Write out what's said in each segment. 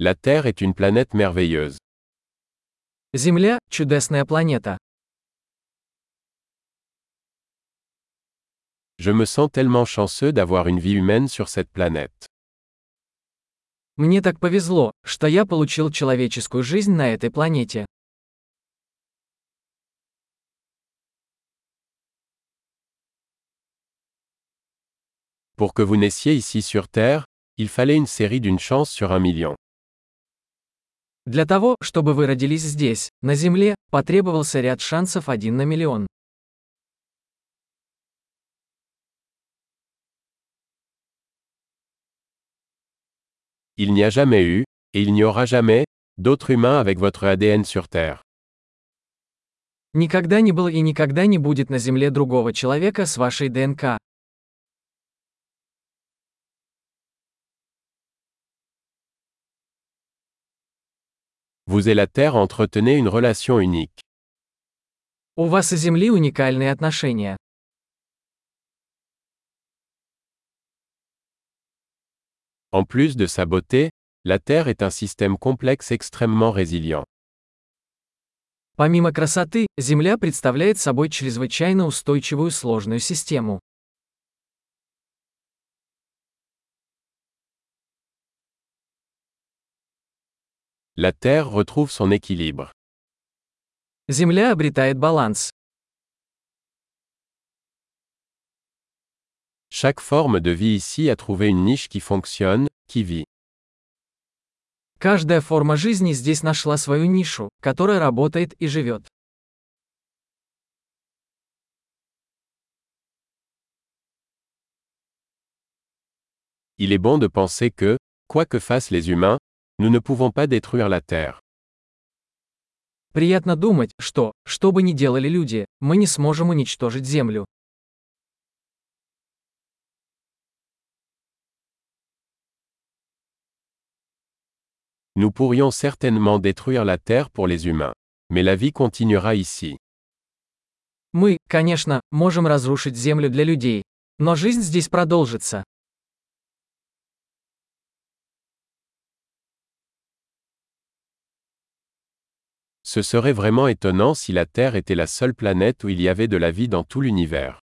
La Terre est une planète merveilleuse. Земля – чудесная планета. Je me sens tellement chanceux d'avoir une vie humaine sur cette planète. Мне так повезло, что я получил человеческую жизнь на этой планете. Pour que vous naissiez ici sur Terre, il fallait une série d'une chance sur un million. Для того, чтобы вы родились здесь, на Земле, потребовался ряд шансов один на миллион. Il n'y a jamais eu, et il n'y aura jamais, d'autres humains avec votre ADN sur Terre. Никогда не было и никогда не будет на Земле другого человека с вашей ДНК. Vous et la Terre entretenez une relation unique. У вас и Земли уникальные отношения. En plus de sa beauté, la Terre est un système complexe extrêmement résilient. Помимо красоты, Земля представляет собой чрезвычайно устойчивую сложную систему. La Terre retrouve son équilibre. Земля обретает баланс. Chaque forme de vie ici a trouvé une niche qui fonctionne, qui vit. Каждая форма жизни здесь нашла свою нишу, которая работает и живет. Il est bon de penser que, quoi que fassent les humains, nous ne pouvons pas détruire la Terre. Приятно думать, что, что бы ни делали люди, мы не сможем уничтожить Землю. Nous pourrions certainement détruire la Terre pour les humains. Mais la vie continuera ici. Мы, конечно, можем разрушить Землю для людей. Но жизнь здесь продолжится. Ce serait vraiment étonnant si la Terre était la seule planète où il y avait de la vie dans tout l'univers.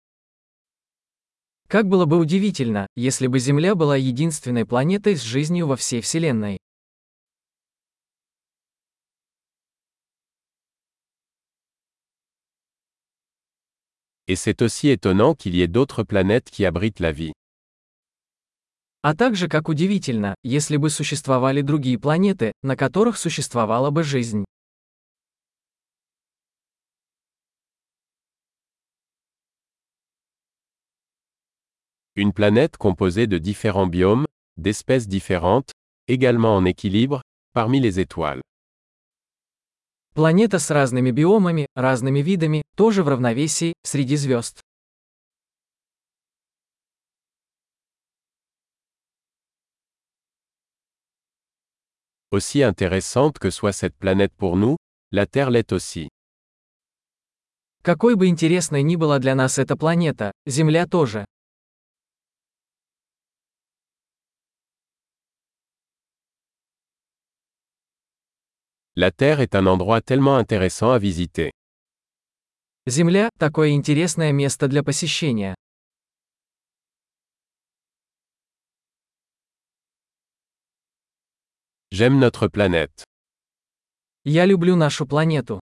Как было бы удивительно, если бы Земля была единственной планетой с жизнью во всей Вселенной. Et c'est aussi étonnant qu'il y ait d'autres planètes qui abritent la vie. А также как удивительно, если бы существовали другие планеты, на которых существовала бы жизнь. Une planète composée de différents biomes, d'espèces différentes, également en équilibre, parmi les étoiles. Планета с разными биомами, разными видами, тоже в равновесии, среди звезд. Aussi intéressante que soit cette planète pour nous, la Terre l'est aussi. Какой бы интересной ни была для нас эта планета, Земля тоже. La Terre est un endroit tellement intéressant à visiter. Земля – такое интересное место для посещения. J'aime notre planète. Я люблю нашу планету.